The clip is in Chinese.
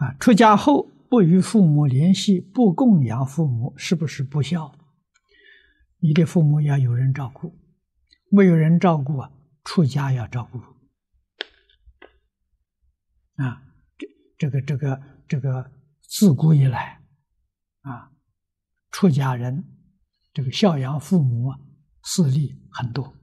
啊，出家后不与父母联系，不供养父母，是不是不孝？你的父母要有人照顾，没有人照顾啊，出家要照顾。啊，这这个这个这个自古以来，啊，出家人这个孝养父母啊，事例很多。